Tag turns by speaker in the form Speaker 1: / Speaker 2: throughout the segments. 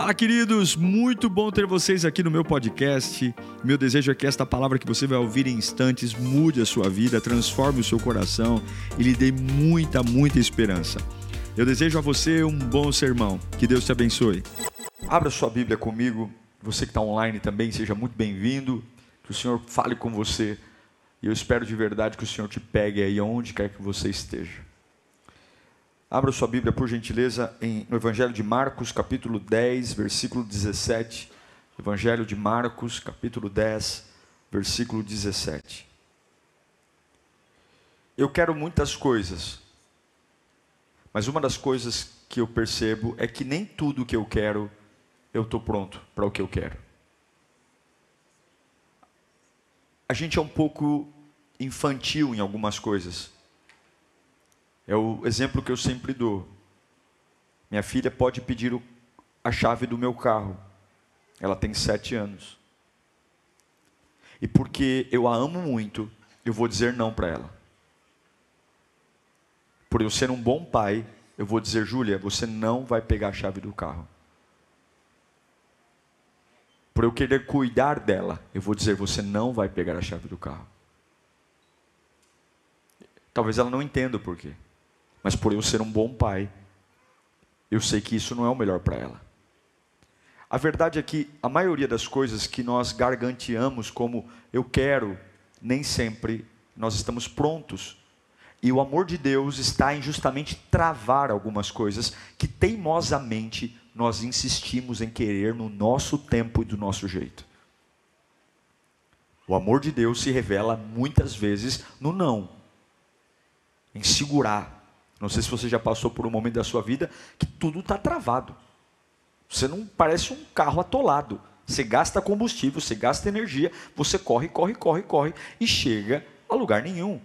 Speaker 1: Fala, queridos! Muito bom ter vocês aqui no meu podcast. Meu desejo é que esta palavra que você vai ouvir em instantes mude a sua vida, transforme o seu coração e lhe dê muita, muita esperança. Eu desejo a você um bom sermão. Que Deus te abençoe. Abra sua Bíblia comigo. Você que está online também, seja muito bem-vindo. Que o Senhor fale com você. E eu espero de verdade que o Senhor te pegue aí onde quer que você esteja. Abra sua Bíblia, por gentileza, em, no Evangelho de Marcos, capítulo 10, versículo 17. Evangelho de Marcos, capítulo 10, versículo 17. Eu quero muitas coisas, mas uma das coisas que eu percebo é que nem tudo que eu quero, eu estou pronto para o que eu quero. A gente é um pouco infantil em algumas coisas. É o exemplo que eu sempre dou. Minha filha pode pedir a chave do meu carro. Ela tem sete anos. E porque eu a amo muito, eu vou dizer não para ela. Por eu ser um bom pai, eu vou dizer, Júlia, você não vai pegar a chave do carro. Por eu querer cuidar dela, eu vou dizer, você não vai pegar a chave do carro. Talvez ela não entenda o porquê. Mas por eu ser um bom pai, eu sei que isso não é o melhor para ela. A verdade é que a maioria das coisas que nós garganteamos como eu quero, nem sempre nós estamos prontos. E o amor de Deus está em justamente travar algumas coisas que teimosamente nós insistimos em querer no nosso tempo e do nosso jeito. O amor de Deus se revela muitas vezes no não, em segurar, não sei se você já passou por um momento da sua vida que tudo está travado. Você não parece um carro atolado. Você gasta combustível, você gasta energia, você corre, corre, corre, corre e chega a lugar nenhum.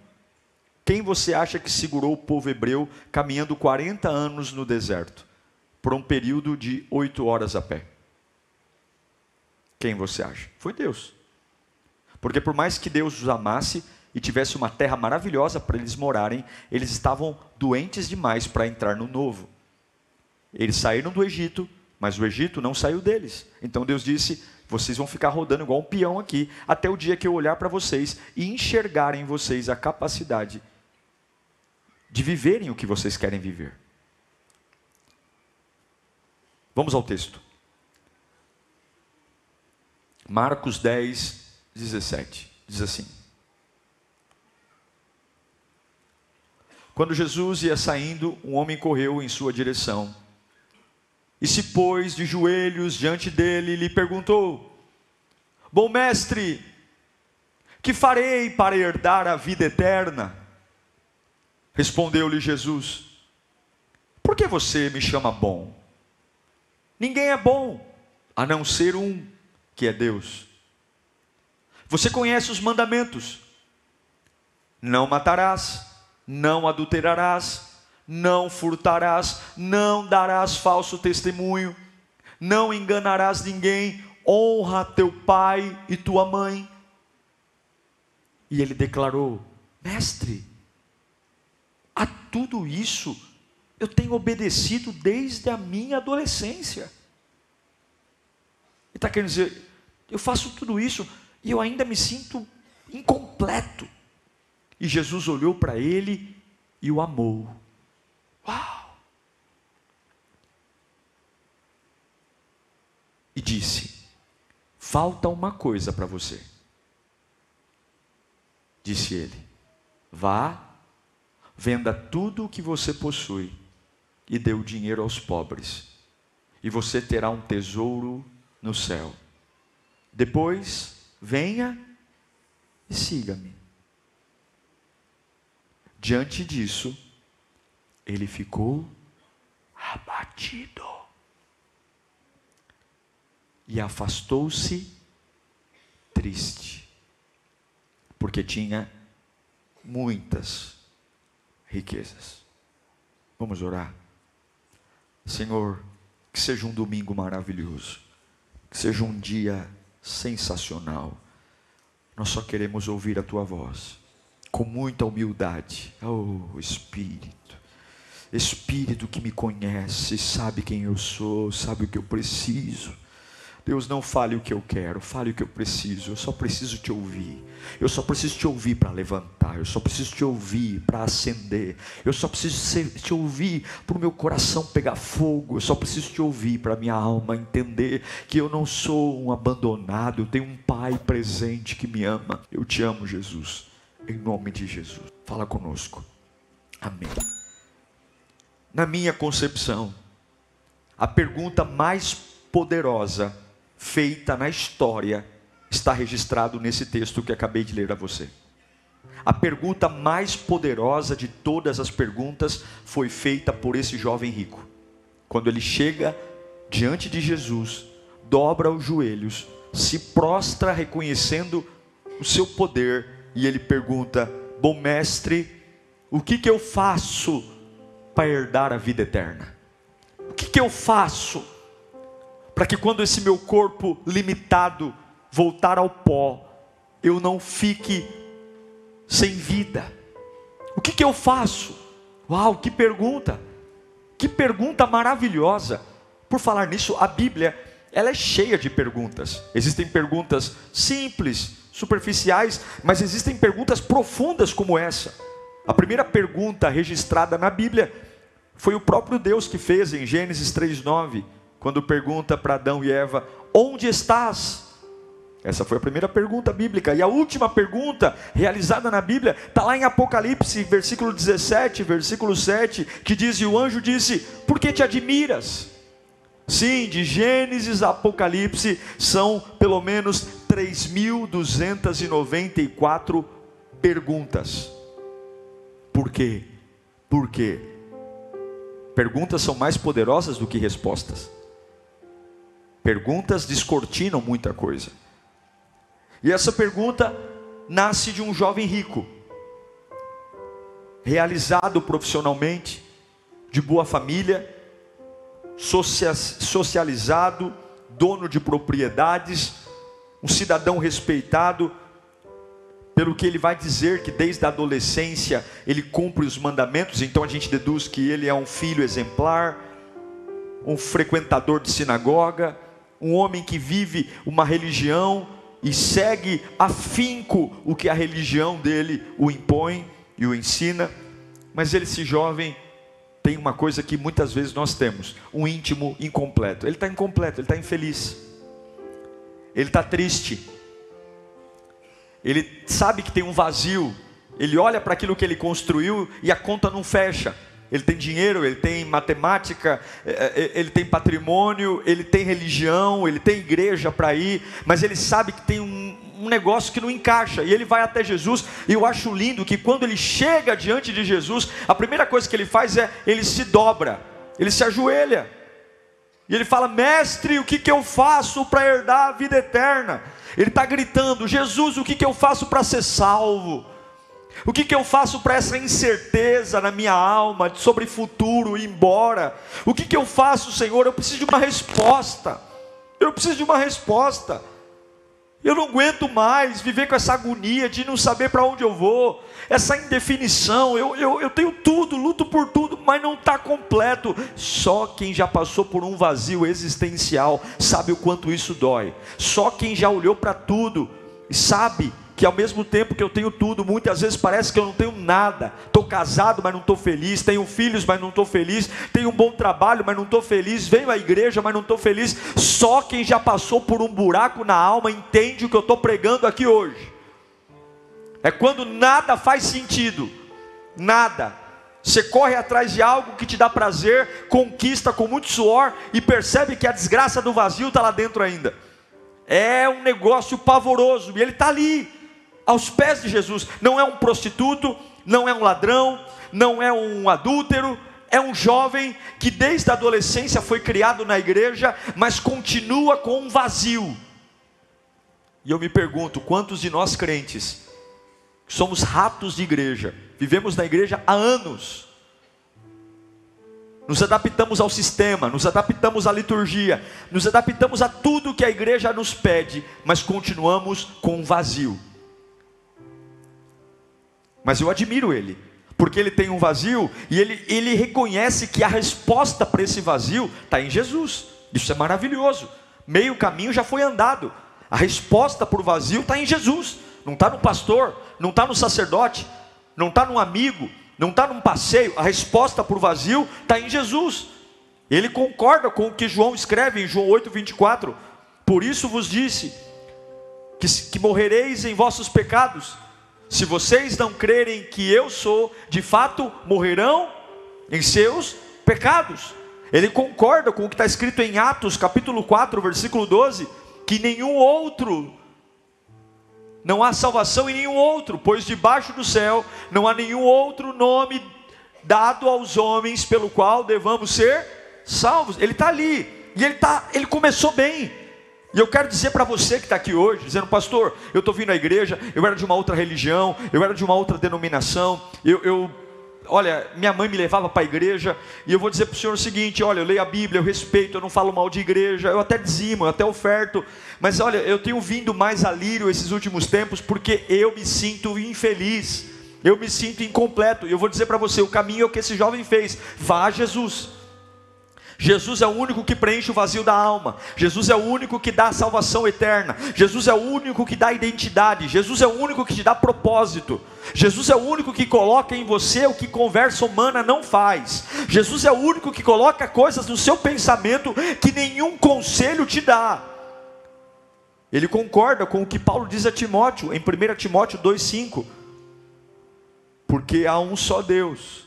Speaker 1: Quem você acha que segurou o povo hebreu caminhando 40 anos no deserto, por um período de 8 horas a pé? Quem você acha? Foi Deus. Porque por mais que Deus os amasse, e tivesse uma terra maravilhosa para eles morarem, eles estavam doentes demais para entrar no novo. Eles saíram do Egito, mas o Egito não saiu deles. Então Deus disse: vocês vão ficar rodando igual um peão aqui, até o dia que eu olhar para vocês e enxergar em vocês a capacidade de viverem o que vocês querem viver. Vamos ao texto. Marcos 10, 17. Diz assim: Quando Jesus ia saindo, um homem correu em sua direção e se pôs de joelhos diante dele e lhe perguntou: Bom mestre, que farei para herdar a vida eterna? Respondeu-lhe Jesus: Por que você me chama bom? Ninguém é bom, a não ser um, que é Deus. Você conhece os mandamentos: Não matarás não adulterarás, não furtarás, não darás falso testemunho, não enganarás ninguém, honra teu pai e tua mãe. E ele declarou: Mestre, a tudo isso eu tenho obedecido desde a minha adolescência. Ele está querendo dizer, eu faço tudo isso e eu ainda me sinto incompleto. E Jesus olhou para ele e o amou. Uau! E disse: Falta uma coisa para você. Disse ele: Vá, venda tudo o que você possui e dê o dinheiro aos pobres, e você terá um tesouro no céu. Depois, venha e siga-me. Diante disso, ele ficou abatido e afastou-se triste, porque tinha muitas riquezas. Vamos orar. Senhor, que seja um domingo maravilhoso, que seja um dia sensacional. Nós só queremos ouvir a tua voz com muita humildade. Oh, Espírito, Espírito que me conhece, sabe quem eu sou, sabe o que eu preciso. Deus, não fale o que eu quero, fale o que eu preciso. Eu só preciso te ouvir. Eu só preciso te ouvir para levantar. Eu só preciso te ouvir para acender. Eu só preciso te ouvir para o meu coração pegar fogo. Eu só preciso te ouvir para minha alma entender que eu não sou um abandonado. Eu tenho um Pai presente que me ama. Eu te amo, Jesus. Em nome de Jesus. Fala conosco. Amém. Na minha concepção, a pergunta mais poderosa feita na história está registrado nesse texto que acabei de ler a você. A pergunta mais poderosa de todas as perguntas foi feita por esse jovem rico. Quando ele chega diante de Jesus, dobra os joelhos, se prostra reconhecendo o seu poder e ele pergunta: Bom mestre, o que, que eu faço para herdar a vida eterna? O que, que eu faço para que quando esse meu corpo limitado voltar ao pó, eu não fique sem vida? O que, que eu faço? Uau, que pergunta! Que pergunta maravilhosa! Por falar nisso, a Bíblia ela é cheia de perguntas. Existem perguntas simples, superficiais, mas existem perguntas profundas como essa. A primeira pergunta registrada na Bíblia foi o próprio Deus que fez em Gênesis 3:9 quando pergunta para Adão e Eva: Onde estás? Essa foi a primeira pergunta bíblica. E a última pergunta realizada na Bíblia está lá em Apocalipse, versículo 17, versículo 7, que diz: E o anjo disse: Por que te admiras? Sim, de Gênesis a Apocalipse são pelo menos 3.294 perguntas. Por quê? Por quê? Perguntas são mais poderosas do que respostas. Perguntas descortinam muita coisa. E essa pergunta nasce de um jovem rico, realizado profissionalmente, de boa família, socializado, dono de propriedades, um cidadão respeitado, pelo que ele vai dizer que desde a adolescência ele cumpre os mandamentos, então a gente deduz que ele é um filho exemplar, um frequentador de sinagoga, um homem que vive uma religião e segue afinco o que a religião dele o impõe e o ensina, mas ele, esse jovem, tem uma coisa que muitas vezes nós temos: um íntimo incompleto. Ele está incompleto, ele está infeliz, ele está triste, ele sabe que tem um vazio, ele olha para aquilo que ele construiu e a conta não fecha. Ele tem dinheiro, ele tem matemática, é, é, ele tem patrimônio, ele tem religião, ele tem igreja para ir, mas ele sabe que tem um, um, negócio que não encaixa, e ele vai até Jesus, e eu acho lindo que quando ele chega diante de Jesus, a primeira coisa que ele faz é, ele se dobra, ele se ajoelha, e ele fala, mestre, o que, que eu faço para herdar a vida eterna? Ele está gritando, Jesus, o que, que eu faço para ser salvo? O que, que eu faço para essa incerteza na minha alma sobre futuro ir embora? O que, que eu faço, Senhor? Eu preciso de uma resposta. Eu preciso de uma resposta. Eu não aguento mais viver com essa agonia de não saber para onde eu vou, essa indefinição. Eu, eu, eu tenho tudo, luto por tudo, mas não está completo. Só quem já passou por um vazio existencial sabe o quanto isso dói. Só quem já olhou para tudo sabe que ao mesmo tempo que eu tenho tudo, muitas vezes parece que eu não tenho nada. Estou casado, mas não estou feliz. Tenho filhos, mas não estou feliz. Tenho um bom trabalho, mas não estou feliz. Venho à igreja, mas não estou feliz. Só quem já passou por um buraco na alma entende o que eu estou pregando aqui hoje. É quando nada faz sentido, nada. Você corre atrás de algo que te dá prazer, conquista com muito suor e percebe que a desgraça do vazio está lá dentro ainda. É um negócio pavoroso e ele está ali aos pés de Jesus. Não é um prostituto, não é um ladrão, não é um adúltero, é um jovem que desde a adolescência foi criado na igreja, mas continua com um vazio. E eu me pergunto: quantos de nós crentes somos ratos de igreja, vivemos na igreja há anos, nos adaptamos ao sistema, nos adaptamos à liturgia, nos adaptamos a tudo que a igreja nos pede, mas continuamos com um vazio. Mas eu admiro ele, porque ele tem um vazio e ele, ele reconhece que a resposta para esse vazio está em Jesus. Isso é maravilhoso. Meio caminho já foi andado. A resposta para o vazio está em Jesus. Não está no pastor, não está no sacerdote, não está no amigo, não está num passeio. A resposta para o vazio está em Jesus. Ele concorda com o que João escreve em João 8,24. Por isso vos disse que, que morrereis em vossos pecados. Se vocês não crerem que eu sou, de fato morrerão em seus pecados. Ele concorda com o que está escrito em Atos, capítulo 4, versículo 12: que nenhum outro, não há salvação em nenhum outro, pois debaixo do céu não há nenhum outro nome dado aos homens pelo qual devamos ser salvos. Ele está ali, e ele, tá, ele começou bem. E eu quero dizer para você que está aqui hoje, dizendo, pastor, eu estou vindo à igreja, eu era de uma outra religião, eu era de uma outra denominação, eu, eu olha, minha mãe me levava para a igreja, e eu vou dizer para o senhor o seguinte: olha, eu leio a Bíblia, eu respeito, eu não falo mal de igreja, eu até dizimo, eu até oferto, mas olha, eu tenho vindo mais a lírio esses últimos tempos, porque eu me sinto infeliz, eu me sinto incompleto, e eu vou dizer para você: o caminho é o que esse jovem fez, vá a Jesus. Jesus é o único que preenche o vazio da alma. Jesus é o único que dá a salvação eterna. Jesus é o único que dá identidade. Jesus é o único que te dá propósito. Jesus é o único que coloca em você o que conversa humana não faz. Jesus é o único que coloca coisas no seu pensamento que nenhum conselho te dá. Ele concorda com o que Paulo diz a Timóteo, em 1 Timóteo 2,5: Porque há um só Deus,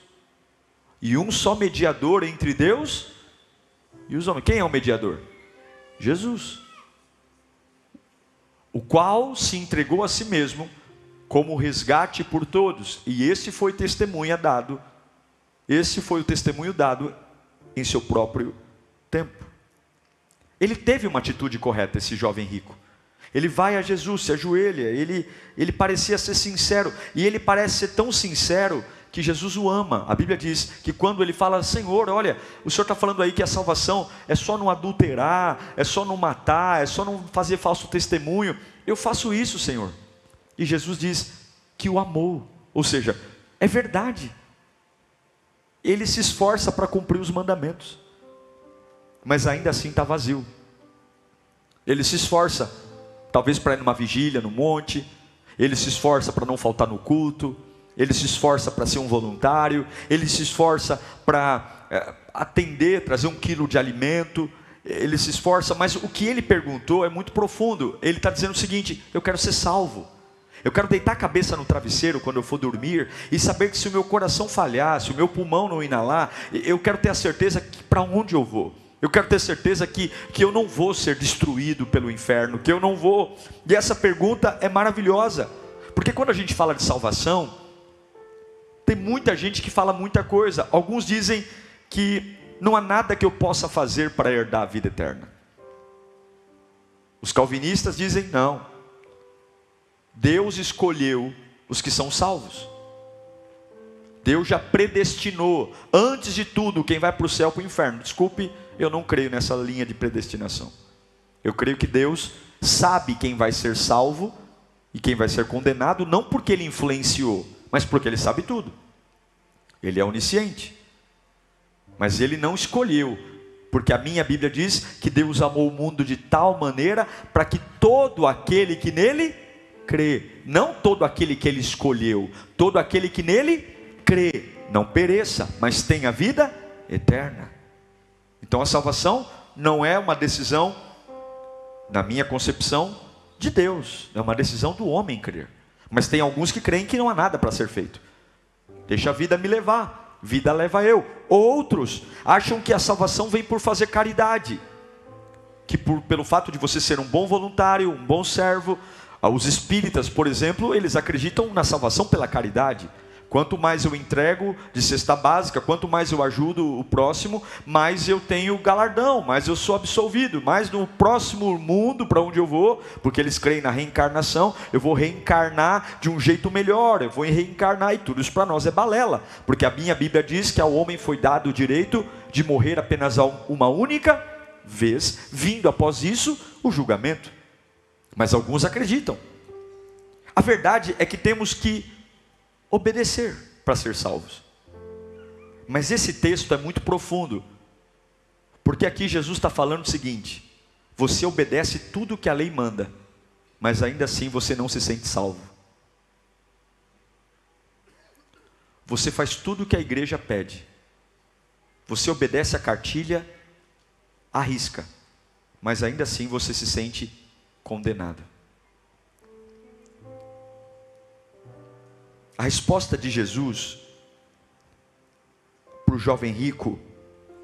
Speaker 1: e um só mediador entre Deus e os homens. Quem é o mediador? Jesus. O qual se entregou a si mesmo como resgate por todos. E esse foi testemunha dado. Esse foi o testemunho dado em seu próprio tempo. Ele teve uma atitude correta, esse jovem rico. Ele vai a Jesus, se ajoelha, ele, ele parecia ser sincero, e ele parece ser tão sincero que Jesus o ama. A Bíblia diz que quando ele fala, Senhor, olha, o Senhor está falando aí que a salvação é só não adulterar, é só não matar, é só não fazer falso testemunho. Eu faço isso, Senhor. E Jesus diz que o amou, ou seja, é verdade. Ele se esforça para cumprir os mandamentos, mas ainda assim está vazio. Ele se esforça, talvez para ir numa vigília no monte, ele se esforça para não faltar no culto, ele se esforça para ser um voluntário, ele se esforça para é, atender, trazer um quilo de alimento, ele se esforça, mas o que ele perguntou é muito profundo. Ele está dizendo o seguinte: eu quero ser salvo. Eu quero deitar a cabeça no travesseiro quando eu for dormir e saber que se o meu coração falhar, se o meu pulmão não inalar, eu quero ter a certeza que para onde eu vou. Eu quero ter certeza que, que eu não vou ser destruído pelo inferno, que eu não vou. E essa pergunta é maravilhosa, porque quando a gente fala de salvação, tem muita gente que fala muita coisa. Alguns dizem que não há nada que eu possa fazer para herdar a vida eterna. Os calvinistas dizem não. Deus escolheu os que são salvos. Deus já predestinou, antes de tudo, quem vai para o céu para o inferno. Desculpe, eu não creio nessa linha de predestinação. Eu creio que Deus sabe quem vai ser salvo e quem vai ser condenado, não porque ele influenciou, mas porque ele sabe tudo. Ele é onisciente. Mas ele não escolheu, porque a minha Bíblia diz que Deus amou o mundo de tal maneira para que todo aquele que nele crê, não todo aquele que ele escolheu, todo aquele que nele crê, não pereça, mas tenha vida eterna. Então a salvação não é uma decisão, na minha concepção, de Deus, é uma decisão do homem crer. Mas tem alguns que creem que não há nada para ser feito. Deixa a vida me levar, vida leva eu. Outros acham que a salvação vem por fazer caridade, que por, pelo fato de você ser um bom voluntário, um bom servo, ah, os espíritas, por exemplo, eles acreditam na salvação pela caridade. Quanto mais eu entrego de cesta básica, quanto mais eu ajudo o próximo, mais eu tenho galardão, mais eu sou absolvido, mais no próximo mundo para onde eu vou, porque eles creem na reencarnação, eu vou reencarnar de um jeito melhor, eu vou reencarnar e tudo isso para nós é balela, porque a minha Bíblia diz que ao homem foi dado o direito de morrer apenas uma única vez, vindo após isso o julgamento. Mas alguns acreditam. A verdade é que temos que obedecer. para ser salvos. Mas esse texto é muito profundo, porque aqui Jesus está falando o seguinte: você obedece tudo que a lei manda, mas ainda assim você não se sente salvo. Você faz tudo o que a igreja pede, você obedece a cartilha, arrisca, mas ainda assim você se sente condenado. A resposta de Jesus para o jovem rico,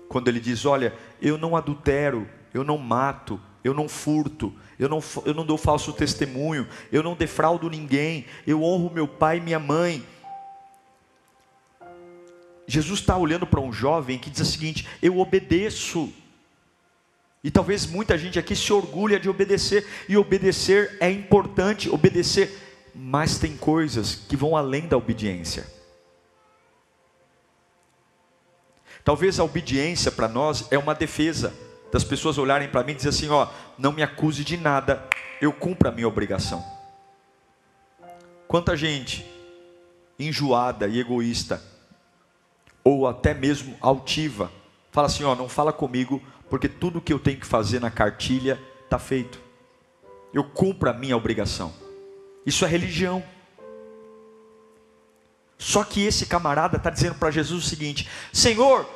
Speaker 1: quando ele diz: Olha, eu não adultero, eu não mato, eu não furto, eu não, eu não dou falso testemunho, eu não defraudo ninguém, eu honro meu pai e minha mãe. Jesus está olhando para um jovem que diz o seguinte: Eu obedeço. E talvez muita gente aqui se orgulha de obedecer, e obedecer é importante, obedecer mas tem coisas que vão além da obediência. Talvez a obediência para nós é uma defesa das pessoas olharem para mim e dizer assim, ó, não me acuse de nada, eu cumpro a minha obrigação. Quanta gente enjoada e egoísta, ou até mesmo altiva, fala assim, ó, não fala comigo, porque tudo que eu tenho que fazer na cartilha está feito. Eu cumpro a minha obrigação. Isso é religião. Só que esse camarada está dizendo para Jesus o seguinte: Senhor,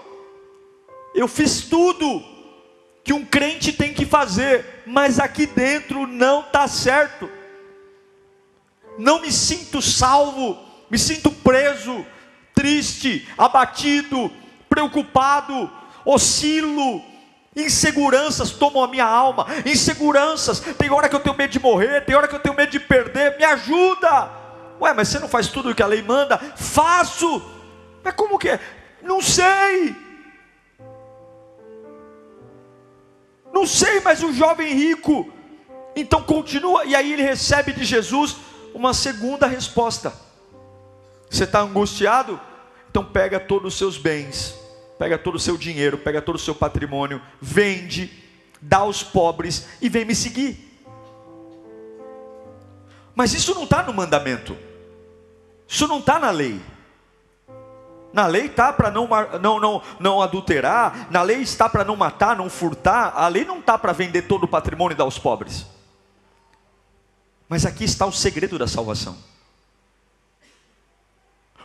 Speaker 1: eu fiz tudo que um crente tem que fazer, mas aqui dentro não está certo. Não me sinto salvo, me sinto preso, triste, abatido, preocupado, oscilo, Inseguranças tomam a minha alma. Inseguranças. Tem hora que eu tenho medo de morrer, tem hora que eu tenho medo de perder. Me ajuda. Ué, mas você não faz tudo o que a lei manda? Faço. Mas como que é? Não sei. Não sei, mas o jovem rico. Então continua, e aí ele recebe de Jesus uma segunda resposta. Você está angustiado? Então pega todos os seus bens pega todo o seu dinheiro, pega todo o seu patrimônio, vende, dá aos pobres e vem me seguir. Mas isso não está no mandamento, isso não está na lei. Na lei está para não, não, não, não adulterar, na lei está para não matar, não furtar, a lei não está para vender todo o patrimônio e dar aos pobres. Mas aqui está o segredo da salvação.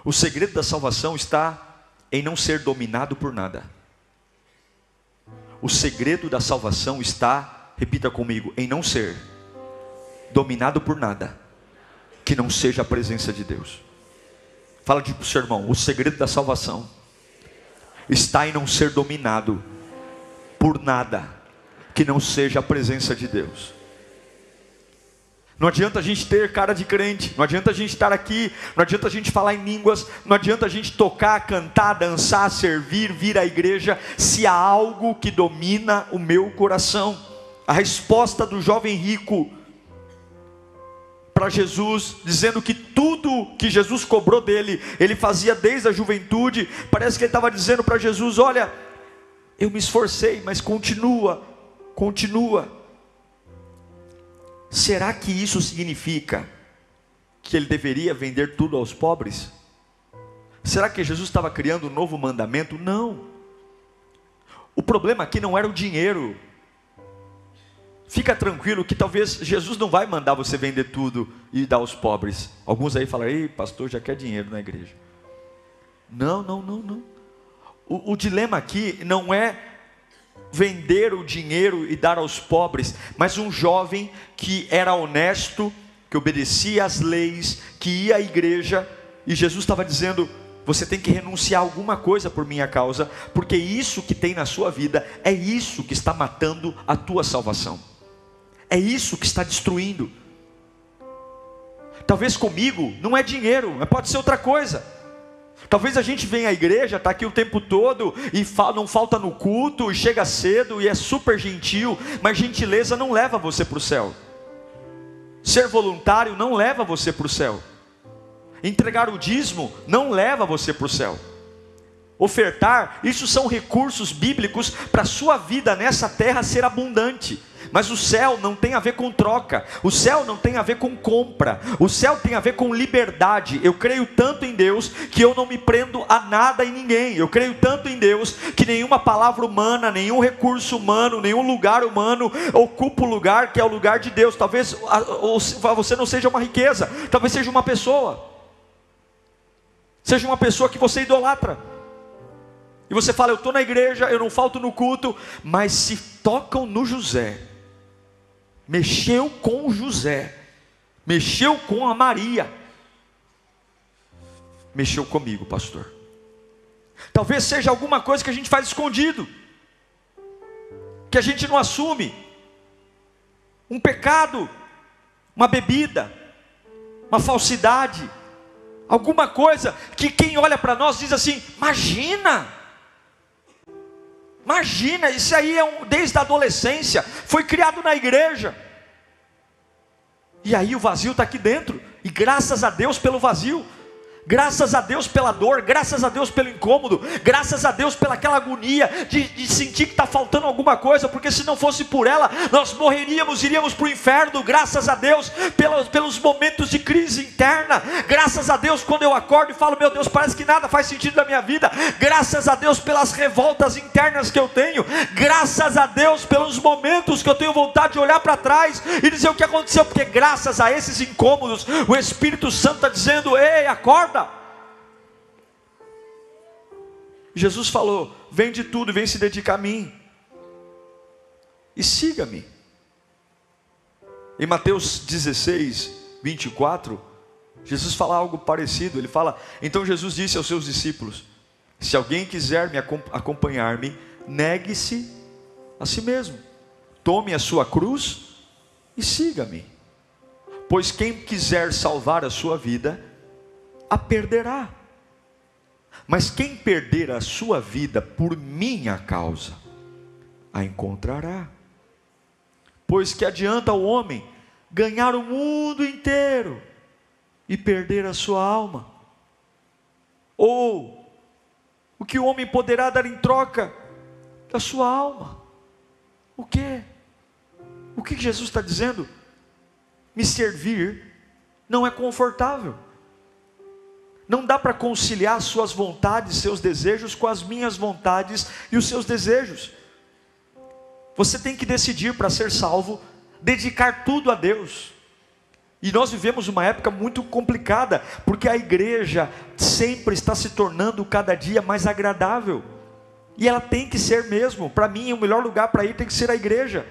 Speaker 1: O segredo da salvação está em não ser dominado por nada. O segredo da salvação está, repita comigo, em não ser dominado por nada que não seja a presença de Deus. Fala de para o seu irmão, o segredo da salvação está em não ser dominado por nada que não seja a presença de Deus. Não adianta a gente ter cara de crente, não adianta a gente estar aqui, não adianta a gente falar em línguas, não adianta a gente tocar, cantar, dançar, servir, vir à igreja, se há algo que domina o meu coração. A resposta do jovem rico para Jesus, dizendo que tudo que Jesus cobrou dele, ele fazia desde a juventude, parece que ele estava dizendo para Jesus: Olha, eu me esforcei, mas continua, continua. Será que isso significa que ele deveria vender tudo aos pobres? Será que Jesus estava criando um novo mandamento? Não. O problema aqui não era o dinheiro. Fica tranquilo que talvez Jesus não vai mandar você vender tudo e dar aos pobres. Alguns aí falam, ei, pastor, já quer dinheiro na igreja. Não, não, não, não. O, o dilema aqui não é vender o dinheiro e dar aos pobres, mas um jovem que era honesto, que obedecia às leis, que ia à igreja, e Jesus estava dizendo: você tem que renunciar a alguma coisa por minha causa, porque isso que tem na sua vida é isso que está matando a tua salvação, é isso que está destruindo. Talvez comigo não é dinheiro, pode ser outra coisa. Talvez a gente venha à igreja, está aqui o tempo todo e não falta no culto, e chega cedo e é super gentil, mas gentileza não leva você para o céu. Ser voluntário não leva você para o céu. Entregar o dízimo não leva você para o céu. Ofertar, isso são recursos bíblicos para a sua vida nessa terra ser abundante. Mas o céu não tem a ver com troca, o céu não tem a ver com compra, o céu tem a ver com liberdade. Eu creio tanto em Deus que eu não me prendo a nada e ninguém. Eu creio tanto em Deus que nenhuma palavra humana, nenhum recurso humano, nenhum lugar humano ocupa o lugar que é o lugar de Deus. Talvez você não seja uma riqueza, talvez seja uma pessoa. Seja uma pessoa que você idolatra. E você fala, eu estou na igreja, eu não falto no culto, mas se tocam no José, mexeu com José, mexeu com a Maria, mexeu comigo, pastor. Talvez seja alguma coisa que a gente faz escondido, que a gente não assume, um pecado, uma bebida, uma falsidade, alguma coisa que quem olha para nós diz assim: imagina, imagina, isso aí é um, desde a adolescência, foi criado na igreja, e aí o vazio está aqui dentro, e graças a Deus pelo vazio, Graças a Deus pela dor, graças a Deus pelo incômodo, graças a Deus pela aquela agonia de, de sentir que está faltando alguma coisa, porque se não fosse por ela, nós morreríamos, iríamos para o inferno. Graças a Deus pelos, pelos momentos de crise interna, graças a Deus quando eu acordo e falo, meu Deus, parece que nada faz sentido na minha vida, graças a Deus pelas revoltas internas que eu tenho, graças a Deus pelos momentos que eu tenho vontade de olhar para trás e dizer o que aconteceu, porque graças a esses incômodos, o Espírito Santo está dizendo: ei, acorda Jesus falou: vende tudo e vem se dedicar a mim. E siga-me. Em Mateus 16, 24, Jesus fala algo parecido. Ele fala: Então Jesus disse aos seus discípulos: Se alguém quiser me acompanhar-me, negue-se a si mesmo, tome a sua cruz e siga-me. Pois quem quiser salvar a sua vida, a perderá. Mas quem perder a sua vida por minha causa, a encontrará. Pois que adianta o homem ganhar o mundo inteiro e perder a sua alma? Ou o que o homem poderá dar em troca da sua alma? O que? O que Jesus está dizendo? Me servir não é confortável. Não dá para conciliar suas vontades, seus desejos com as minhas vontades e os seus desejos. Você tem que decidir para ser salvo, dedicar tudo a Deus. E nós vivemos uma época muito complicada, porque a igreja sempre está se tornando cada dia mais agradável. E ela tem que ser mesmo. Para mim, o melhor lugar para ir tem que ser a igreja.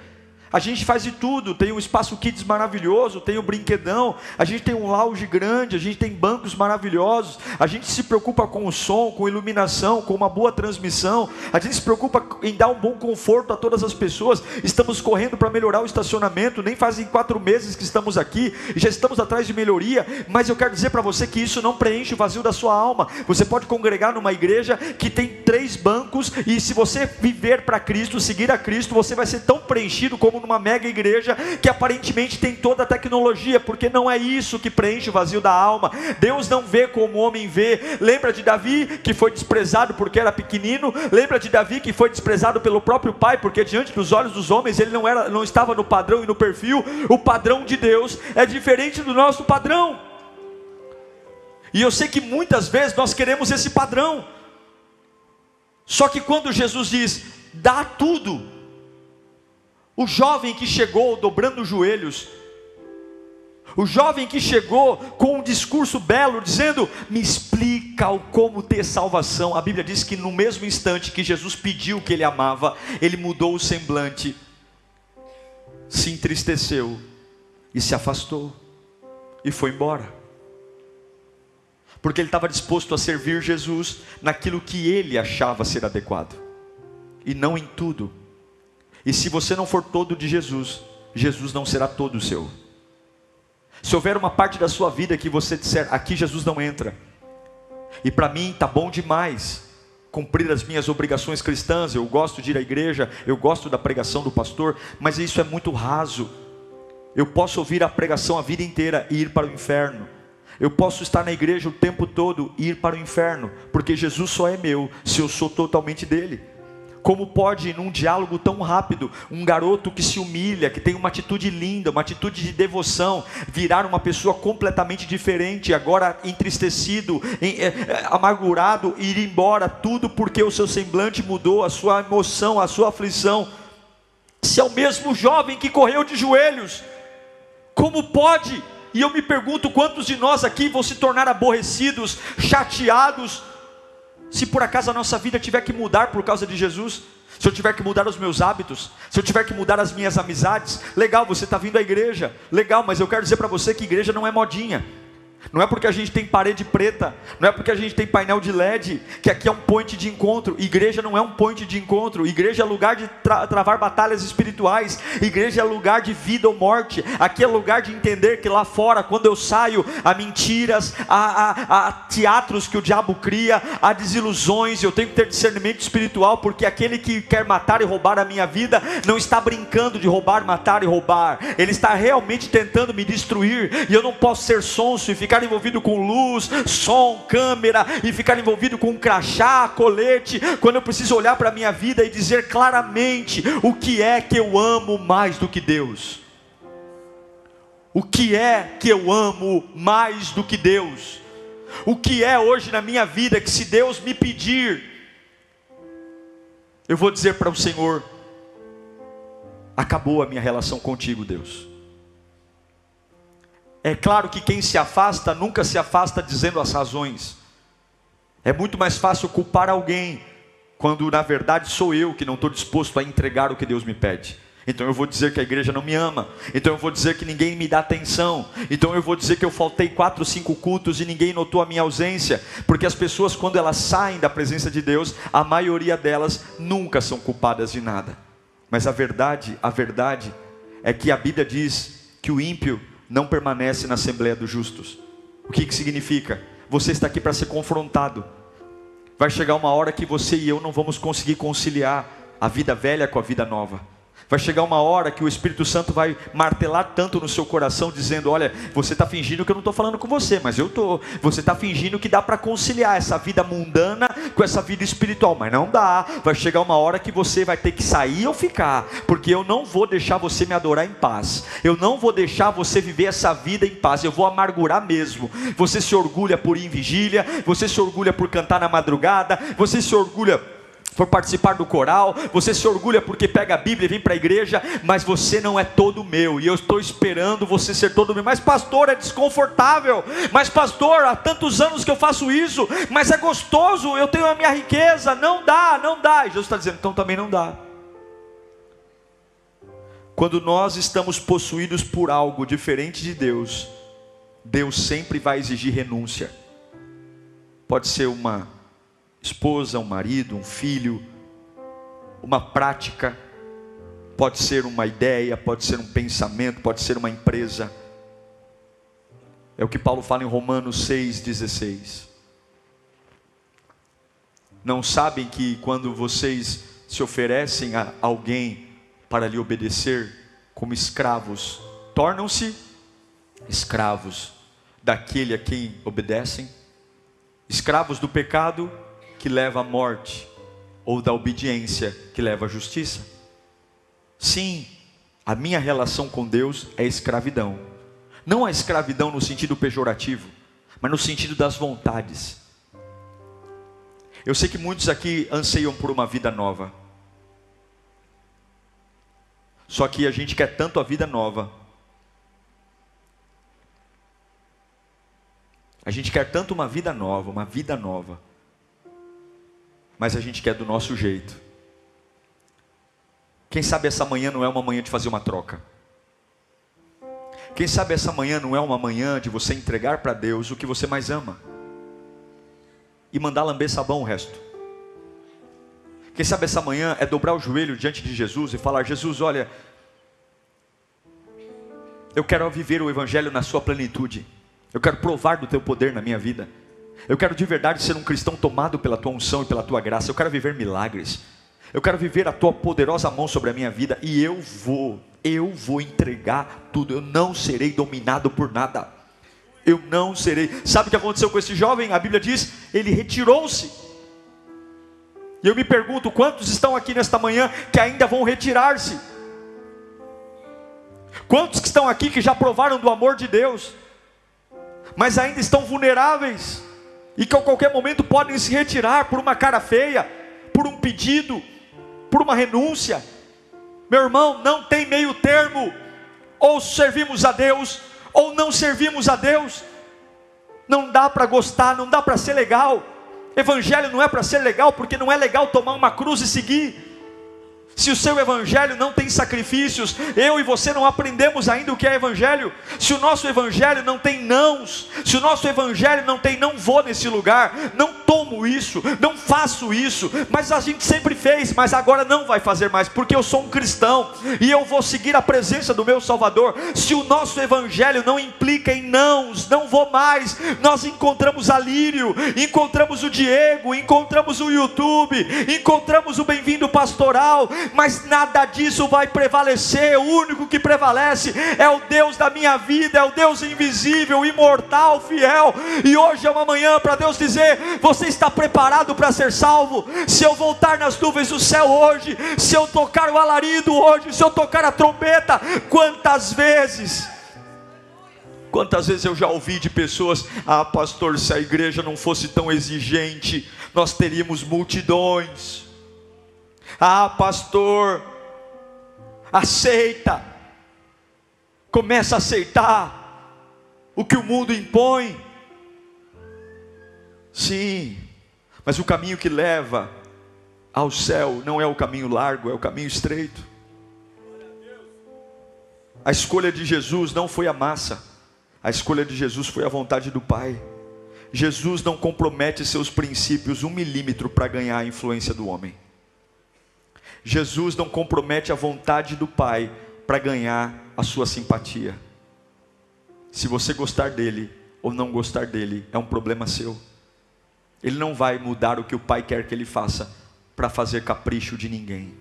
Speaker 1: A gente faz de tudo, tem um espaço kids maravilhoso, tem o um brinquedão, a gente tem um lounge grande, a gente tem bancos maravilhosos, a gente se preocupa com o som, com iluminação, com uma boa transmissão, a gente se preocupa em dar um bom conforto a todas as pessoas. Estamos correndo para melhorar o estacionamento, nem fazem quatro meses que estamos aqui, já estamos atrás de melhoria, mas eu quero dizer para você que isso não preenche o vazio da sua alma. Você pode congregar numa igreja que tem três bancos, e se você viver para Cristo, seguir a Cristo, você vai ser tão preenchido como numa mega igreja que aparentemente tem toda a tecnologia, porque não é isso que preenche o vazio da alma. Deus não vê como o homem vê. Lembra de Davi que foi desprezado porque era pequenino? Lembra de Davi que foi desprezado pelo próprio pai porque diante dos olhos dos homens ele não era, não estava no padrão e no perfil. O padrão de Deus é diferente do nosso padrão. E eu sei que muitas vezes nós queremos esse padrão. Só que quando Jesus diz: "Dá tudo", o jovem que chegou dobrando os joelhos, o jovem que chegou com um discurso belo, dizendo: Me explica o como ter salvação. A Bíblia diz que no mesmo instante que Jesus pediu que ele amava, ele mudou o semblante, se entristeceu e se afastou e foi embora. Porque ele estava disposto a servir Jesus naquilo que ele achava ser adequado, e não em tudo e se você não for todo de Jesus, Jesus não será todo seu. Se houver uma parte da sua vida que você disser, aqui Jesus não entra, e para mim está bom demais cumprir as minhas obrigações cristãs, eu gosto de ir à igreja, eu gosto da pregação do pastor, mas isso é muito raso. Eu posso ouvir a pregação a vida inteira e ir para o inferno. Eu posso estar na igreja o tempo todo e ir para o inferno, porque Jesus só é meu se eu sou totalmente dele. Como pode, num diálogo tão rápido, um garoto que se humilha, que tem uma atitude linda, uma atitude de devoção, virar uma pessoa completamente diferente, agora entristecido, em, é, é, amargurado, ir embora, tudo porque o seu semblante mudou, a sua emoção, a sua aflição. Se é o mesmo jovem que correu de joelhos, como pode? E eu me pergunto quantos de nós aqui vão se tornar aborrecidos, chateados, se por acaso a nossa vida tiver que mudar por causa de Jesus, se eu tiver que mudar os meus hábitos, se eu tiver que mudar as minhas amizades, legal, você está vindo à igreja, legal, mas eu quero dizer para você que igreja não é modinha. Não é porque a gente tem parede preta, não é porque a gente tem painel de LED, que aqui é um point de encontro. Igreja não é um point de encontro. Igreja é lugar de tra travar batalhas espirituais. Igreja é lugar de vida ou morte. Aqui é lugar de entender que lá fora, quando eu saio, há mentiras, há, há, há teatros que o diabo cria, há desilusões. Eu tenho que ter discernimento espiritual, porque aquele que quer matar e roubar a minha vida não está brincando de roubar, matar e roubar. Ele está realmente tentando me destruir. E eu não posso ser sonso e ficar ficar envolvido com luz, som, câmera e ficar envolvido com crachá, colete, quando eu preciso olhar para a minha vida e dizer claramente o que é que eu amo mais do que Deus. O que é que eu amo mais do que Deus? O que é hoje na minha vida que se Deus me pedir, eu vou dizer para o Senhor: acabou a minha relação contigo, Deus. É claro que quem se afasta nunca se afasta dizendo as razões. É muito mais fácil culpar alguém quando na verdade sou eu que não estou disposto a entregar o que Deus me pede. Então eu vou dizer que a igreja não me ama. Então eu vou dizer que ninguém me dá atenção. Então eu vou dizer que eu faltei quatro, cinco cultos e ninguém notou a minha ausência. Porque as pessoas, quando elas saem da presença de Deus, a maioria delas nunca são culpadas de nada. Mas a verdade, a verdade é que a Bíblia diz que o ímpio não permanece na Assembleia dos Justos. O que, que significa? Você está aqui para ser confrontado. Vai chegar uma hora que você e eu não vamos conseguir conciliar a vida velha com a vida nova. Vai chegar uma hora que o Espírito Santo vai martelar tanto no seu coração, dizendo: Olha, você está fingindo que eu não estou falando com você, mas eu estou. Você está fingindo que dá para conciliar essa vida mundana com essa vida espiritual, mas não dá. Vai chegar uma hora que você vai ter que sair ou ficar, porque eu não vou deixar você me adorar em paz. Eu não vou deixar você viver essa vida em paz. Eu vou amargurar mesmo. Você se orgulha por ir em vigília, você se orgulha por cantar na madrugada, você se orgulha for participar do coral, você se orgulha porque pega a Bíblia e vem para a igreja, mas você não é todo meu, e eu estou esperando você ser todo meu. Mas, pastor, é desconfortável, mas, pastor, há tantos anos que eu faço isso, mas é gostoso, eu tenho a minha riqueza, não dá, não dá. E Jesus está dizendo, então também não dá. Quando nós estamos possuídos por algo diferente de Deus, Deus sempre vai exigir renúncia. Pode ser uma esposa, um marido, um filho, uma prática, pode ser uma ideia, pode ser um pensamento, pode ser uma empresa. É o que Paulo fala em Romanos 6,16. Não sabem que quando vocês se oferecem a alguém para lhe obedecer como escravos, tornam-se escravos daquele a quem obedecem, escravos do pecado que leva à morte, ou da obediência que leva à justiça? Sim, a minha relação com Deus é escravidão. Não a escravidão no sentido pejorativo, mas no sentido das vontades. Eu sei que muitos aqui anseiam por uma vida nova. Só que a gente quer tanto a vida nova. A gente quer tanto uma vida nova, uma vida nova mas a gente quer do nosso jeito. Quem sabe essa manhã não é uma manhã de fazer uma troca. Quem sabe essa manhã não é uma manhã de você entregar para Deus o que você mais ama e mandar lamber sabão o resto. Quem sabe essa manhã é dobrar o joelho diante de Jesus e falar: Jesus, olha, eu quero viver o Evangelho na sua plenitude, eu quero provar do teu poder na minha vida. Eu quero de verdade ser um cristão tomado pela tua unção e pela tua graça. Eu quero viver milagres. Eu quero viver a tua poderosa mão sobre a minha vida e eu vou, eu vou entregar tudo. Eu não serei dominado por nada. Eu não serei. Sabe o que aconteceu com esse jovem? A Bíblia diz: ele retirou-se. E eu me pergunto: quantos estão aqui nesta manhã que ainda vão retirar-se? Quantos que estão aqui que já provaram do amor de Deus, mas ainda estão vulneráveis e que a qualquer momento podem se retirar por uma cara feia, por um pedido, por uma renúncia? Meu irmão, não tem meio termo. Ou servimos a Deus, ou não servimos a Deus. Não dá para gostar, não dá para ser legal. Evangelho não é para ser legal, porque não é legal tomar uma cruz e seguir. Se o seu evangelho não tem sacrifícios, eu e você não aprendemos ainda o que é evangelho. Se o nosso evangelho não tem nãos, se o nosso evangelho não tem não vou nesse lugar, não tomo isso, não faço isso, mas a gente sempre fez, mas agora não vai fazer mais, porque eu sou um cristão e eu vou seguir a presença do meu Salvador. Se o nosso evangelho não implica em nãos, não vou mais, nós encontramos a Lírio, encontramos o Diego, encontramos o YouTube, encontramos o bem-vindo pastoral mas nada disso vai prevalecer. O único que prevalece é o Deus da minha vida, é o Deus invisível, imortal, fiel. E hoje é uma manhã para Deus dizer: Você está preparado para ser salvo? Se eu voltar nas nuvens do céu hoje, se eu tocar o alarido hoje, se eu tocar a trombeta, quantas vezes? Quantas vezes eu já ouvi de pessoas: Ah, pastor, se a igreja não fosse tão exigente, nós teríamos multidões. Ah, pastor, aceita. Começa a aceitar o que o mundo impõe. Sim, mas o caminho que leva ao céu não é o caminho largo, é o caminho estreito. A escolha de Jesus não foi a massa, a escolha de Jesus foi a vontade do Pai. Jesus não compromete seus princípios um milímetro para ganhar a influência do homem. Jesus não compromete a vontade do Pai para ganhar a sua simpatia. Se você gostar dele ou não gostar dele, é um problema seu. Ele não vai mudar o que o Pai quer que ele faça para fazer capricho de ninguém.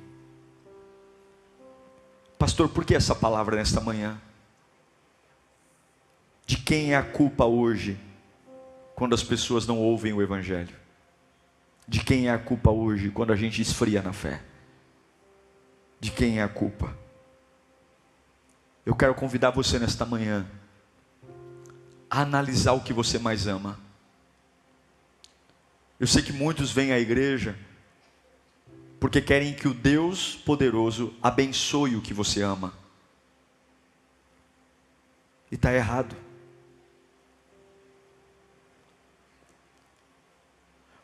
Speaker 1: Pastor, por que essa palavra nesta manhã? De quem é a culpa hoje quando as pessoas não ouvem o Evangelho? De quem é a culpa hoje quando a gente esfria na fé? De quem é a culpa. Eu quero convidar você nesta manhã a analisar o que você mais ama. Eu sei que muitos vêm à igreja porque querem que o Deus poderoso abençoe o que você ama. E está errado.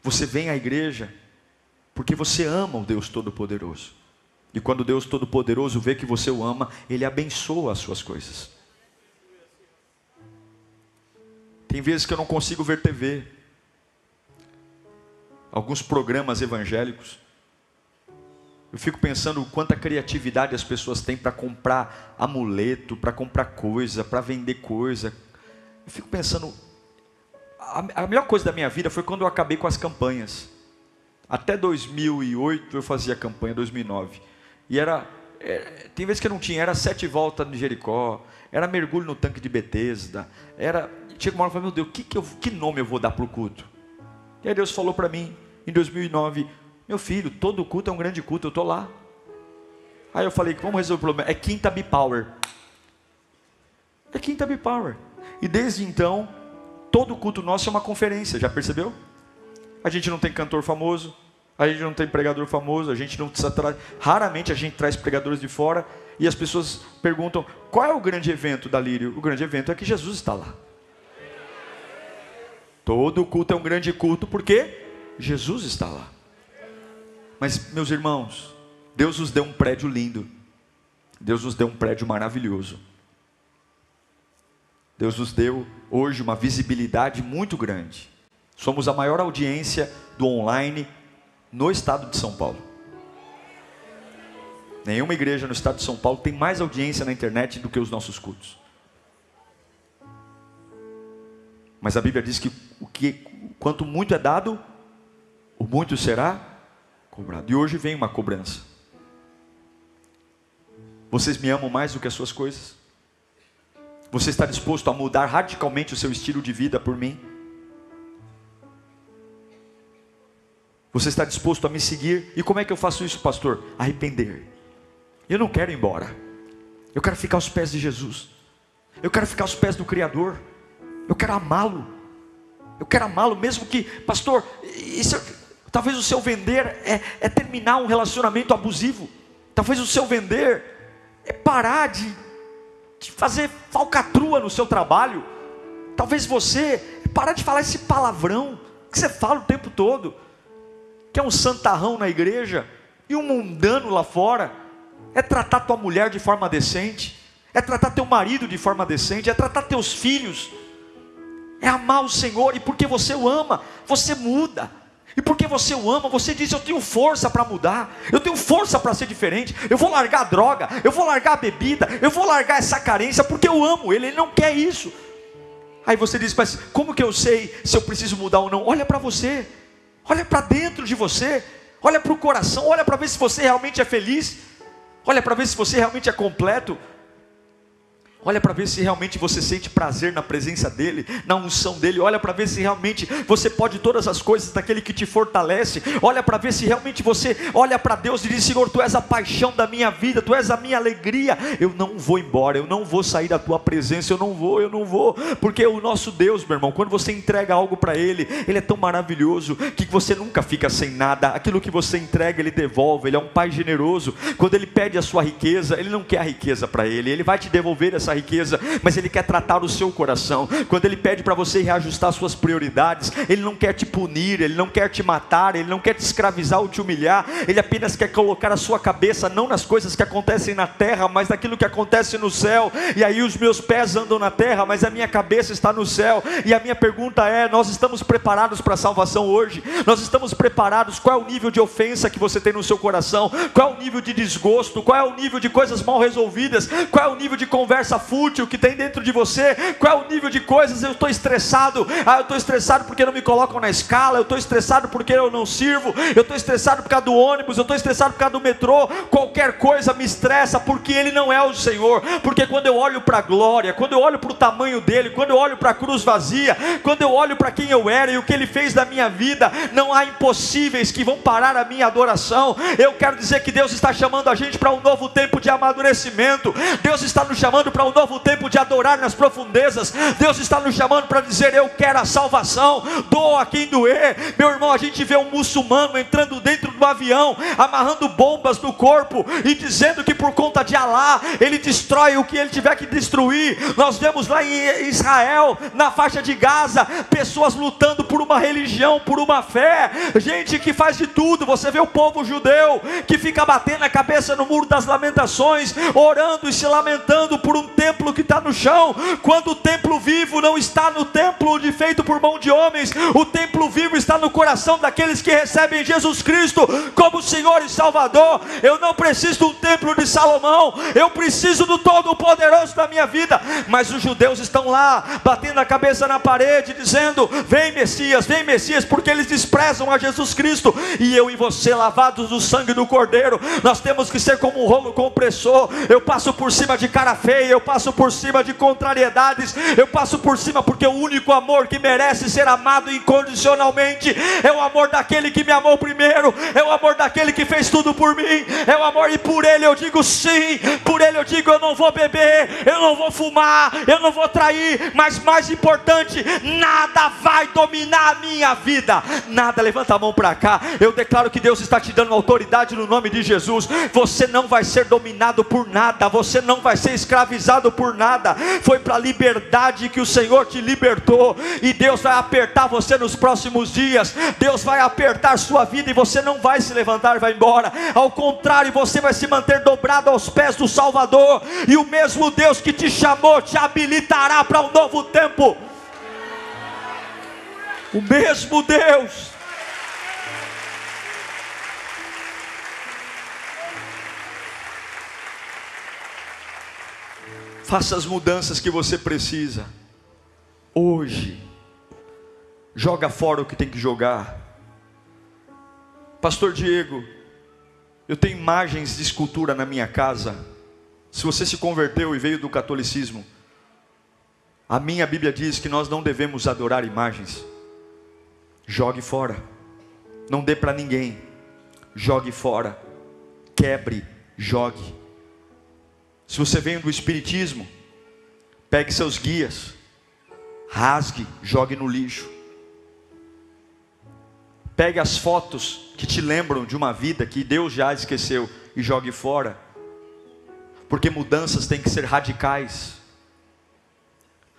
Speaker 1: Você vem à igreja porque você ama o Deus Todo-Poderoso. E quando Deus Todo-Poderoso vê que você o ama, Ele abençoa as suas coisas. Tem vezes que eu não consigo ver TV, alguns programas evangélicos. Eu fico pensando quanta criatividade as pessoas têm para comprar amuleto, para comprar coisa, para vender coisa. Eu fico pensando, a, a melhor coisa da minha vida foi quando eu acabei com as campanhas. Até 2008 eu fazia campanha, 2009. E era, é, tem vezes que não tinha, era sete voltas de Jericó, era mergulho no tanque de Betesda, era, chega uma hora e falei, meu Deus, que, que, eu, que nome eu vou dar para o culto? E aí Deus falou para mim, em 2009, meu filho, todo culto é um grande culto, eu estou lá. Aí eu falei, vamos resolver o problema, é Quinta B-Power. É Quinta B-Power. E desde então, todo culto nosso é uma conferência, já percebeu? A gente não tem cantor famoso, a gente não tem pregador famoso, a gente não traz, raramente a gente traz pregadores de fora e as pessoas perguntam: qual é o grande evento da Lírio? O grande evento é que Jesus está lá. Todo culto é um grande culto porque Jesus está lá. Mas, meus irmãos, Deus nos deu um prédio lindo, Deus nos deu um prédio maravilhoso. Deus nos deu hoje uma visibilidade muito grande. Somos a maior audiência do online no estado de São Paulo. Nenhuma igreja no estado de São Paulo tem mais audiência na internet do que os nossos cultos. Mas a Bíblia diz que o que quanto muito é dado, o muito será cobrado. E hoje vem uma cobrança. Vocês me amam mais do que as suas coisas? Você está disposto a mudar radicalmente o seu estilo de vida por mim? Você está disposto a me seguir? E como é que eu faço isso, pastor? Arrepender. Eu não quero ir embora. Eu quero ficar aos pés de Jesus. Eu quero ficar aos pés do Criador. Eu quero amá-lo. Eu quero amá-lo, mesmo que, pastor, isso, talvez o seu vender é, é terminar um relacionamento abusivo. Talvez o seu vender é parar de, de fazer falcatrua no seu trabalho. Talvez você é parar de falar esse palavrão que você fala o tempo todo. Que é um santarrão na igreja e um mundano lá fora. É tratar tua mulher de forma decente. É tratar teu marido de forma decente. É tratar teus filhos é amar o Senhor, e porque você o ama, você muda. E porque você o ama, você diz: Eu tenho força para mudar, eu tenho força para ser diferente, eu vou largar a droga, eu vou largar a bebida, eu vou largar essa carência, porque eu amo Ele, Ele não quer isso. Aí você diz: Mas como que eu sei se eu preciso mudar ou não? Olha para você, olha para dentro de você, olha para o coração, olha para ver se você realmente é feliz, olha para ver se você realmente é completo. Olha para ver se realmente você sente prazer na presença dEle, na unção dEle. Olha para ver se realmente você pode todas as coisas daquele que te fortalece. Olha para ver se realmente você olha para Deus e diz: Senhor, Tu és a paixão da minha vida, Tu és a minha alegria. Eu não vou embora, eu não vou sair da Tua presença, eu não vou, eu não vou. Porque o nosso Deus, meu irmão, quando você entrega algo para Ele, Ele é tão maravilhoso que você nunca fica sem nada. Aquilo que você entrega, Ele devolve. Ele é um Pai generoso. Quando Ele pede a sua riqueza, Ele não quer a riqueza para Ele, Ele vai te devolver essa essa riqueza, mas Ele quer tratar o seu coração. Quando Ele pede para você reajustar suas prioridades, Ele não quer te punir, Ele não quer te matar, Ele não quer te escravizar ou te humilhar, Ele apenas quer colocar a sua cabeça não nas coisas que acontecem na terra, mas naquilo que acontece no céu. E aí os meus pés andam na terra, mas a minha cabeça está no céu. E a minha pergunta é: nós estamos preparados para a salvação hoje? Nós estamos preparados? Qual é o nível de ofensa que você tem no seu coração? Qual é o nível de desgosto? Qual é o nível de coisas mal resolvidas? Qual é o nível de conversa fútil que tem dentro de você, qual é o nível de coisas, eu estou estressado, ah, eu estou estressado porque não me colocam na escala, eu estou estressado porque eu não sirvo, eu estou estressado por causa do ônibus, eu estou estressado por causa do metrô, qualquer coisa me estressa, porque Ele não é o Senhor, porque quando eu olho para a glória, quando eu olho para o tamanho dele, quando eu olho para a cruz vazia, quando eu olho para quem eu era e o que Ele fez da minha vida, não há impossíveis que vão parar a minha adoração. Eu quero dizer que Deus está chamando a gente para um novo tempo de amadurecimento, Deus está nos chamando para um novo tempo de adorar nas profundezas. Deus está nos chamando para dizer: Eu quero a salvação, doa quem doer. Meu irmão, a gente vê um muçulmano entrando dentro do avião, amarrando bombas no corpo e dizendo que por conta de Alá ele destrói o que ele tiver que destruir. Nós vemos lá em Israel, na faixa de Gaza, pessoas lutando por uma religião, por uma fé, gente que faz de tudo. Você vê o povo judeu que fica batendo a cabeça no muro das lamentações, orando e se lamentando por um templo que está no chão, quando o templo vivo não está no templo de feito por mão de homens, o templo vivo está no coração daqueles que recebem Jesus Cristo como Senhor e Salvador. Eu não preciso um templo de Salomão, eu preciso do Todo-Poderoso da minha vida. Mas os judeus estão lá, batendo a cabeça na parede, dizendo: Vem Messias, vem Messias, porque eles desprezam a Jesus Cristo. E eu e você, lavados do sangue do Cordeiro, nós temos que ser como um rolo compressor. Eu passo por cima de cara feia, eu passo por cima de contrariedades, eu passo por cima porque o único amor que merece ser amado incondicionalmente é o amor daquele que me amou primeiro, é o amor daquele que fez tudo por mim, é o amor e por ele eu digo sim, por ele eu digo eu não vou beber, eu não vou fumar, eu não vou trair, mas mais importante, nada vai dominar a minha vida, nada, levanta a mão para cá, eu declaro que Deus está te dando autoridade no nome de Jesus, você não vai ser dominado por nada, você não vai ser escravizado por nada, foi para a liberdade que o Senhor te libertou, e Deus vai apertar você nos próximos dias, Deus vai apertar sua vida e você não vai se levantar vai embora, ao contrário, você vai se manter dobrado aos pés do Salvador, e o mesmo Deus que te chamou te habilitará para um novo tempo. O mesmo Deus Faça as mudanças que você precisa. Hoje. Joga fora o que tem que jogar. Pastor Diego, eu tenho imagens de escultura na minha casa. Se você se converteu e veio do catolicismo, a minha Bíblia diz que nós não devemos adorar imagens. Jogue fora. Não dê para ninguém. Jogue fora. Quebre, jogue. Se você vem do Espiritismo, pegue seus guias, rasgue, jogue no lixo. Pegue as fotos que te lembram de uma vida que Deus já esqueceu e jogue fora. Porque mudanças têm que ser radicais.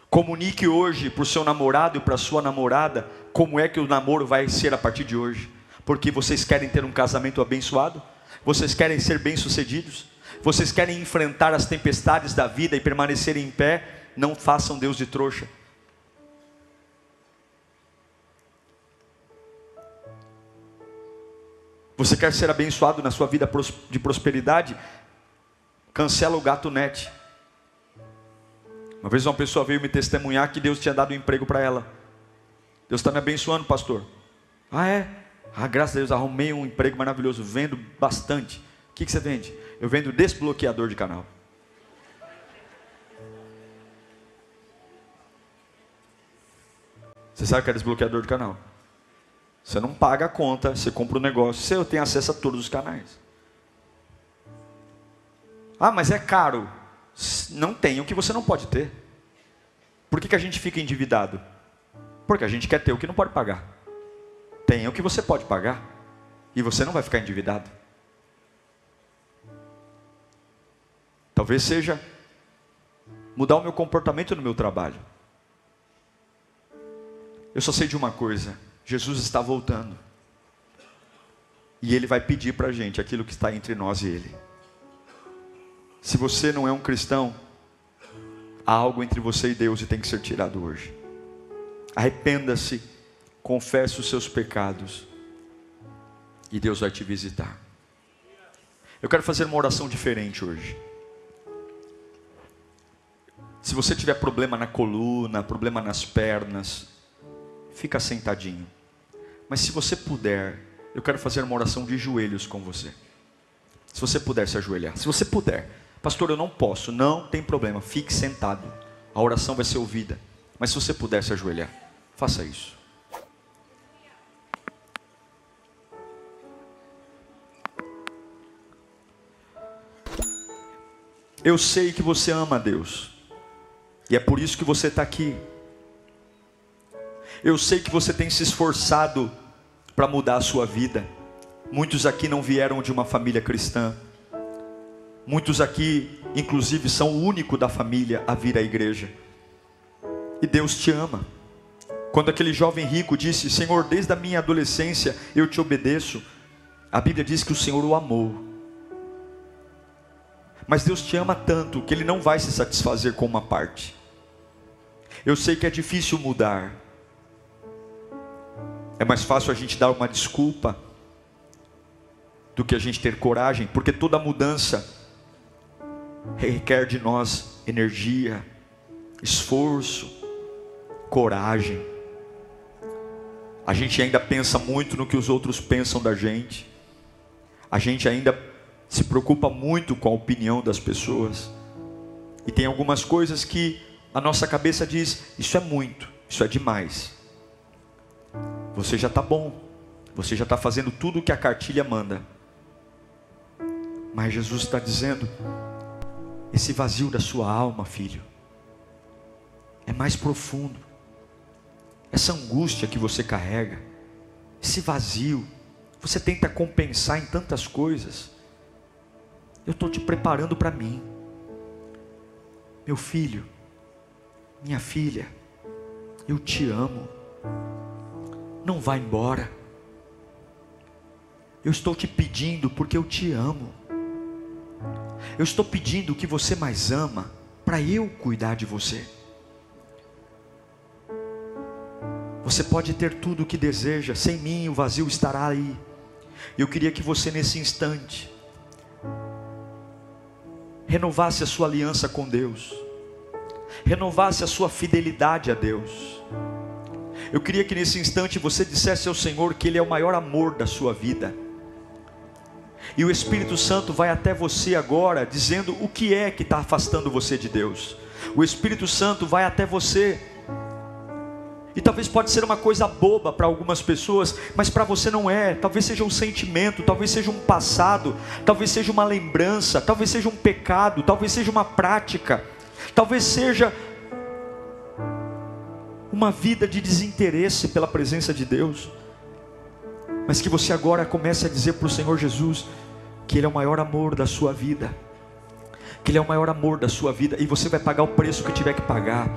Speaker 1: Comunique hoje para o seu namorado e para a sua namorada como é que o namoro vai ser a partir de hoje. Porque vocês querem ter um casamento abençoado? Vocês querem ser bem-sucedidos? Vocês querem enfrentar as tempestades da vida e permanecer em pé? Não façam Deus de trouxa. Você quer ser abençoado na sua vida de prosperidade? Cancela o gato net. Uma vez uma pessoa veio me testemunhar que Deus tinha dado um emprego para ela. Deus está me abençoando, pastor. Ah, é? Ah, graças a Deus, arrumei um emprego maravilhoso, vendo bastante. O que, que você vende? Eu vendo desbloqueador de canal. Você sabe o que é desbloqueador de canal? Você não paga a conta, você compra o um negócio, você tem acesso a todos os canais. Ah, mas é caro não tem o que você não pode ter. Por que, que a gente fica endividado? Porque a gente quer ter o que não pode pagar. Tenha o que você pode pagar. E você não vai ficar endividado. Talvez seja mudar o meu comportamento no meu trabalho. Eu só sei de uma coisa: Jesus está voltando. E Ele vai pedir para a gente aquilo que está entre nós e Ele. Se você não é um cristão, há algo entre você e Deus e tem que ser tirado hoje. Arrependa-se, confesse os seus pecados e Deus vai te visitar. Eu quero fazer uma oração diferente hoje. Se você tiver problema na coluna, problema nas pernas, fica sentadinho. Mas se você puder, eu quero fazer uma oração de joelhos com você. Se você puder se ajoelhar, se você puder, Pastor, eu não posso. Não tem problema, fique sentado. A oração vai ser ouvida. Mas se você puder se ajoelhar, faça isso. Eu sei que você ama a Deus, e é por isso que você está aqui. Eu sei que você tem se esforçado para mudar a sua vida. Muitos aqui não vieram de uma família cristã. Muitos aqui, inclusive, são o único da família a vir à igreja. E Deus te ama. Quando aquele jovem rico disse: Senhor, desde a minha adolescência eu te obedeço, a Bíblia diz que o Senhor o amou. Mas Deus te ama tanto que Ele não vai se satisfazer com uma parte. Eu sei que é difícil mudar. É mais fácil a gente dar uma desculpa do que a gente ter coragem, porque toda mudança requer de nós energia, esforço, coragem. A gente ainda pensa muito no que os outros pensam da gente. A gente ainda se preocupa muito com a opinião das pessoas. E tem algumas coisas que a nossa cabeça diz: isso é muito, isso é demais. Você já está bom, você já está fazendo tudo o que a cartilha manda. Mas Jesus está dizendo: esse vazio da sua alma, filho, é mais profundo. Essa angústia que você carrega, esse vazio, você tenta compensar em tantas coisas. Eu estou te preparando para mim, meu filho, minha filha, eu te amo. Não vá embora. Eu estou te pedindo porque eu te amo. Eu estou pedindo o que você mais ama para eu cuidar de você. Você pode ter tudo o que deseja, sem mim o vazio estará aí. Eu queria que você nesse instante renovasse a sua aliança com Deus, renovasse a sua fidelidade a Deus. Eu queria que nesse instante você dissesse ao Senhor que Ele é o maior amor da sua vida e o Espírito Santo vai até você agora, dizendo o que é que está afastando você de Deus. O Espírito Santo vai até você E talvez pode ser uma coisa boba para algumas pessoas, mas para você não é. Talvez seja um sentimento, talvez seja um passado, talvez seja uma lembrança, talvez seja um pecado, talvez seja uma prática, talvez seja uma vida de desinteresse pela presença de Deus. Mas que você agora comece a dizer para o Senhor Jesus que Ele é o maior amor da sua vida, que Ele é o maior amor da sua vida, e você vai pagar o preço que tiver que pagar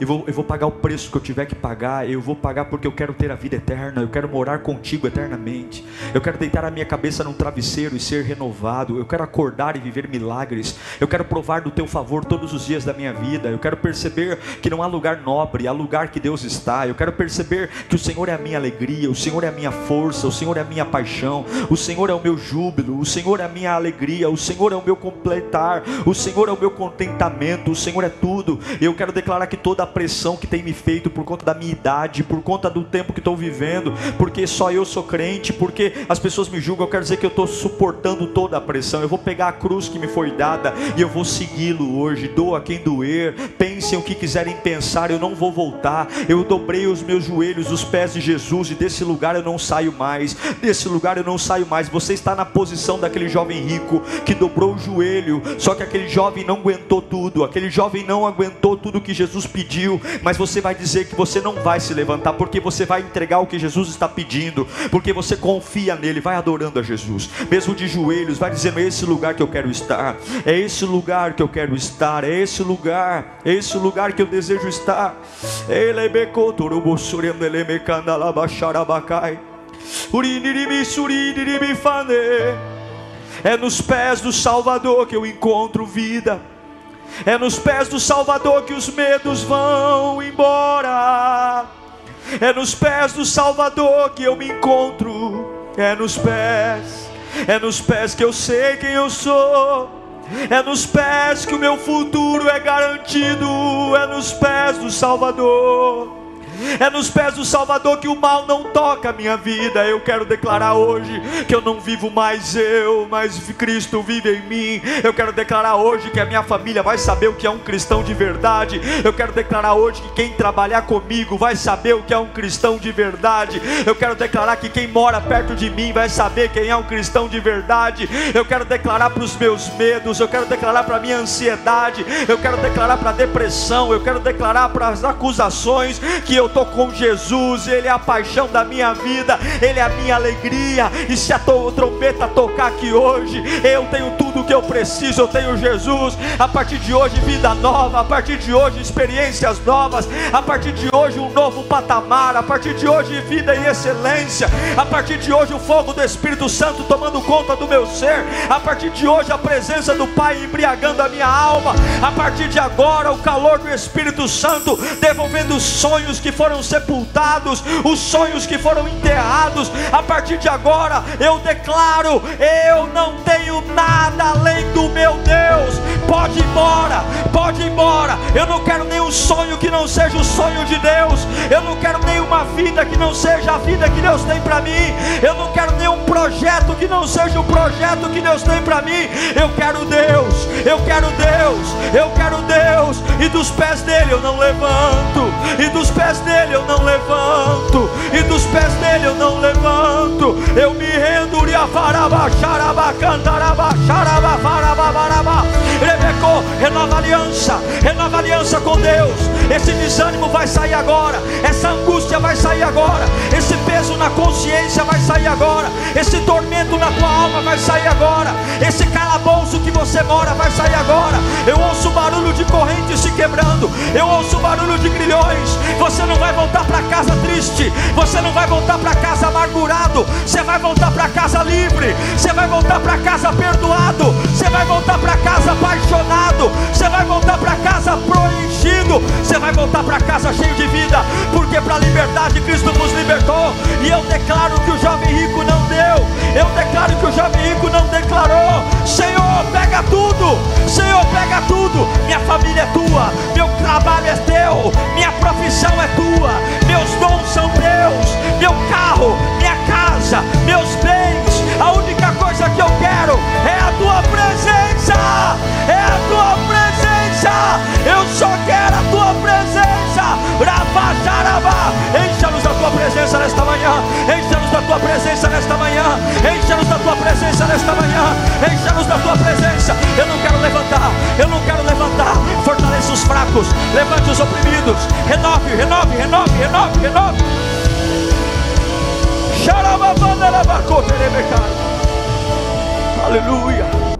Speaker 1: eu vou, eu vou pagar o preço que eu tiver que pagar, eu vou pagar porque eu quero ter a vida eterna, eu quero morar contigo eternamente, eu quero deitar a minha cabeça num travesseiro e ser renovado, eu quero acordar e viver milagres, eu quero provar do teu favor todos os dias da minha vida, eu quero perceber que não há lugar nobre, há lugar que Deus está, eu quero perceber que o Senhor é a minha alegria, o Senhor é a minha força, o Senhor é a minha paixão, o Senhor é o meu júbilo, o Senhor é a minha alegria, o Senhor é o meu completar, o Senhor é o meu contentamento, o Senhor é tudo, eu quero declarar que toda a pressão que tem me feito por conta da minha idade, por conta do tempo que estou vivendo, porque só eu sou crente, porque as pessoas me julgam, eu quero dizer que eu estou suportando toda a pressão. Eu vou pegar a cruz que me foi dada e eu vou segui-lo hoje. Doa quem doer, pensem o que quiserem pensar, eu não vou voltar. Eu dobrei os meus joelhos, os pés de Jesus, e desse lugar eu não saio mais. Desse lugar eu não saio mais. Você está na posição daquele jovem rico que dobrou o joelho, só que aquele jovem não aguentou tudo, aquele jovem não aguentou tudo que Jesus pediu pediu, mas você vai dizer que você não vai se levantar, porque você vai entregar o que Jesus está pedindo, porque você confia nele, vai adorando a Jesus, mesmo de joelhos, vai dizendo: é esse lugar que eu quero estar, é esse lugar que eu quero estar, é esse lugar, é esse lugar que eu desejo estar. Ele é é nos pés do Salvador que eu encontro vida. É nos pés do Salvador que os medos vão embora. É nos pés do Salvador que eu me encontro. É nos pés, é nos pés que eu sei quem eu sou. É nos pés que o meu futuro é garantido. É nos pés do Salvador. É nos pés do Salvador que o mal não toca a minha vida. Eu quero declarar hoje que eu não vivo mais eu, mas Cristo vive em mim. Eu quero declarar hoje que a minha família vai saber o que é um cristão de verdade. Eu quero declarar hoje que quem trabalhar comigo vai saber o que é um cristão de verdade. Eu quero declarar que quem mora perto de mim vai saber quem é um cristão de verdade. Eu quero declarar para os meus medos, eu quero declarar para a minha ansiedade, eu quero declarar para a depressão, eu quero declarar para as acusações que eu estou com Jesus, Ele é a paixão da minha vida, Ele é a minha alegria. E se a trombeta tocar aqui hoje, eu tenho tudo o que eu preciso, eu tenho Jesus. A partir de hoje, vida nova, a partir de hoje, experiências novas, a partir de hoje, um novo patamar, a partir de hoje, vida em excelência, a partir de hoje, o fogo do Espírito Santo tomando conta do meu ser, a partir de hoje, a presença do Pai embriagando a minha alma, a partir de agora, o calor do Espírito Santo devolvendo sonhos que foram sepultados, os sonhos que foram enterrados. A partir de agora, eu declaro: eu não tenho nada além do meu Deus. Pode ir embora, pode ir embora. Eu não quero nenhum sonho que não seja o sonho de Deus. Eu não quero nenhuma vida que não seja a vida que Deus tem para mim. Eu não quero nenhum projeto que não seja o projeto que Deus tem para mim. Eu quero Deus, eu quero Deus, eu quero Deus. E dos pés dele eu não levanto, e dos pés dele dele eu não levanto, e dos pés dele eu não levanto. Eu me rendo, Rebecô, renova aliança, renova aliança com Deus. Esse desânimo vai sair agora, essa angústia vai sair agora, esse peso na consciência vai sair agora, esse tormento na vai sair agora, esse calabouço que você mora vai sair agora. Eu ouço barulho de correntes se quebrando, eu ouço barulho de grilhões. Você não vai voltar para casa triste, você não vai voltar para casa amargurado, você vai voltar para casa livre, você vai voltar para casa perdoado, você vai voltar para casa apaixonado, você vai voltar para casa preenchido, você vai voltar para casa cheio de vida, porque para a liberdade Cristo nos libertou. E eu declaro que o jovem rico não deu, eu declaro que o jovem rico não declarou. Senhor, pega tudo, Senhor, pega tudo. Minha família é tua, meu trabalho é teu, minha profissão é tua, meus dons são teus, meu carro, minha casa, meus bens. A única coisa que eu quero é a tua presença, é a tua presença. Eu só quero a tua presença Encha-nos da tua presença nesta manhã. Encha-nos da tua presença nesta manhã. Encha-nos da tua presença nesta manhã. Encha-nos da tua presença. Eu não quero levantar. Eu não quero levantar. Fortaleça os fracos. Levante os oprimidos. Renove, renove, renove, renove, renove. Aleluia.